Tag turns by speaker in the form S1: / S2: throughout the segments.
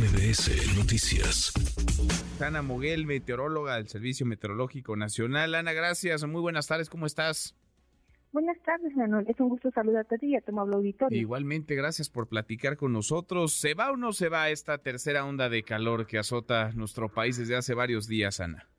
S1: MBS Noticias.
S2: Ana Moguel, meteoróloga del Servicio Meteorológico Nacional. Ana, gracias. Muy buenas tardes. ¿Cómo estás?
S3: Buenas tardes, Manuel. Es un gusto saludarte a ti y a tu amable auditorio.
S2: Igualmente, gracias por platicar con nosotros. ¿Se va o no se va esta tercera onda de calor que azota nuestro país desde hace varios días, Ana?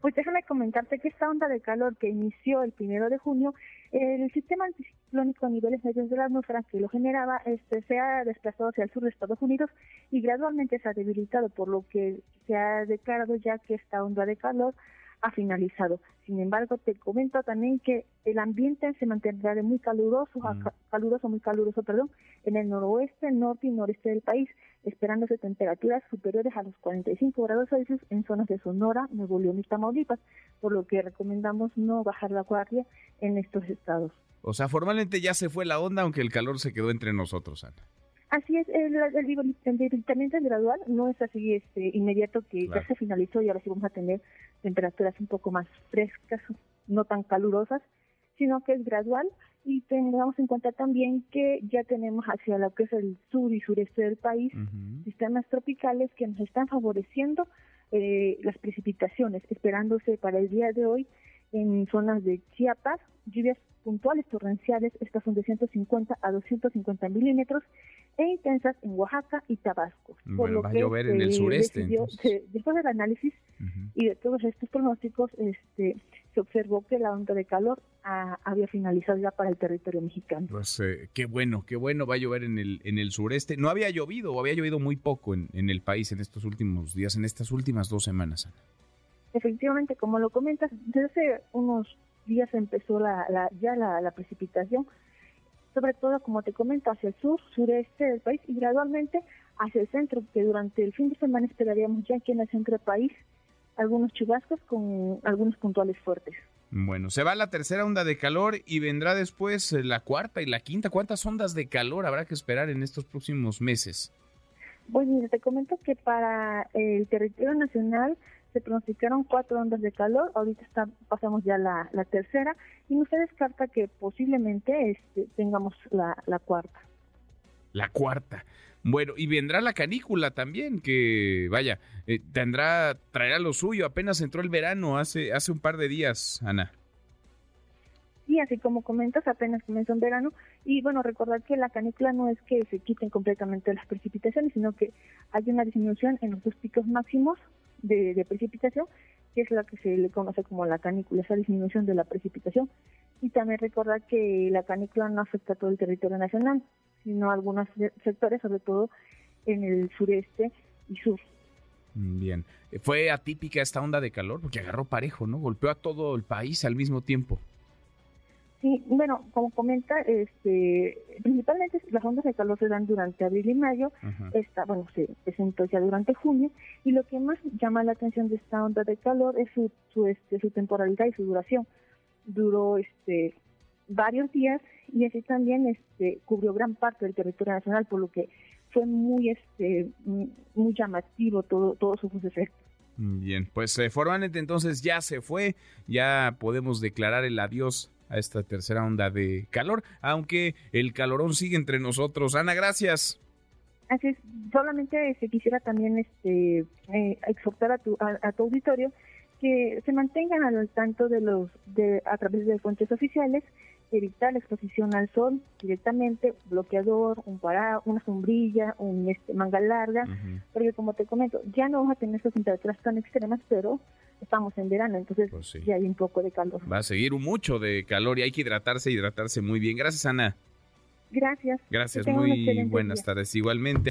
S3: Pues déjame comentarte que esta onda de calor que inició el primero de junio, el sistema anticiclónico a niveles medios de la atmósfera que lo generaba este, se ha desplazado hacia el sur de Estados Unidos y gradualmente se ha debilitado, por lo que se ha declarado ya que esta onda de calor ha finalizado. Sin embargo, te comento también que el ambiente se mantendrá de muy caluroso, mm. caluroso, muy caluroso, perdón, en el noroeste, norte y noreste del país, esperándose temperaturas superiores a los 45 grados Celsius en zonas de Sonora, Nuevo León y Tamaulipas, por lo que recomendamos no bajar la guardia en estos estados.
S2: O sea, formalmente ya se fue la onda, aunque el calor se quedó entre nosotros, Ana.
S3: Así es, el, el, gradual no es así este inmediato que ya se finalizó y ahora sí vamos a tener temperaturas un poco más frescas, no tan calurosas, sino que es gradual. Y tengamos en cuenta también que ya tenemos hacia lo que es el sur y sureste del país sistemas tropicales que nos están favoreciendo eh, las precipitaciones, esperándose para el día de hoy en zonas de Chiapas, lluvias puntuales torrenciales, estas son de 150 a 250 milímetros, e intensas en Oaxaca y Tabasco.
S2: Bueno, va a llover en el sureste.
S3: después del análisis y de todos estos pronósticos, este, se observó que la onda de calor había finalizado ya para el territorio mexicano.
S2: Pues eh, qué bueno, qué bueno, va a llover en el, en el sureste. No había llovido o había llovido muy poco en, en el país en estos últimos días, en estas últimas dos semanas.
S3: Efectivamente, como lo comentas, desde hace unos días empezó la, ya la, precipitación, sobre todo, como te comento, hacia el sur, sureste del país y gradualmente hacia el centro, que durante el fin de semana esperaríamos ya aquí en el centro del país algunos chubascos con algunos puntuales fuertes.
S2: Bueno, se va la tercera onda de calor y vendrá después la cuarta y la quinta. ¿Cuántas ondas de calor habrá que esperar en estos próximos meses?
S3: Bueno, te comento que para el territorio nacional se pronosticaron cuatro ondas de calor, ahorita está, pasamos ya la, la tercera y no se descarta que posiblemente este, tengamos la, la cuarta.
S2: La cuarta. Bueno, y vendrá la canícula también, que vaya, eh, tendrá, traerá lo suyo. Apenas entró el verano hace, hace un par de días, Ana.
S3: Sí, así como comentas, apenas comenzó el verano. Y bueno, recordar que la canícula no es que se quiten completamente las precipitaciones, sino que hay una disminución en los dos picos máximos de, precipitación, que es la que se le conoce como la canícula, esa disminución de la precipitación. Y también recordar que la canícula no afecta a todo el territorio nacional, sino a algunos sectores, sobre todo en el sureste y sur.
S2: Bien. ¿Fue atípica esta onda de calor? Porque agarró parejo, ¿no? Golpeó a todo el país al mismo tiempo.
S3: Sí, bueno, como comenta, este, principalmente las ondas de calor se dan durante abril y mayo, esta, bueno, se presentó ya durante junio, y lo que más llama la atención de esta onda de calor es su, su, este, su temporalidad y su duración. Duró este, varios días y así también este, cubrió gran parte del territorio nacional, por lo que fue muy, este, muy llamativo todo, todo sus efectos.
S2: Bien, pues eh, formalmente entonces ya se fue, ya podemos declarar el adiós a esta tercera onda de calor, aunque el calorón sigue entre nosotros. Ana, gracias.
S3: Así es, solamente se quisiera también este, eh, exhortar a tu, a, tu auditorio que se mantengan al tanto de los de a través de fuentes oficiales evitar la exposición al sol directamente, bloqueador, un pará, una sombrilla, un este, manga larga, porque como te comento, ya no vamos a tener esas temperaturas tan extremas, pero estamos en verano, entonces pues ya hay un poco de calor.
S2: Va a seguir mucho de calor y hay que hidratarse, hidratarse muy bien. Gracias, Ana.
S3: Gracias.
S2: Gracias, muy buenas tardes. Igualmente.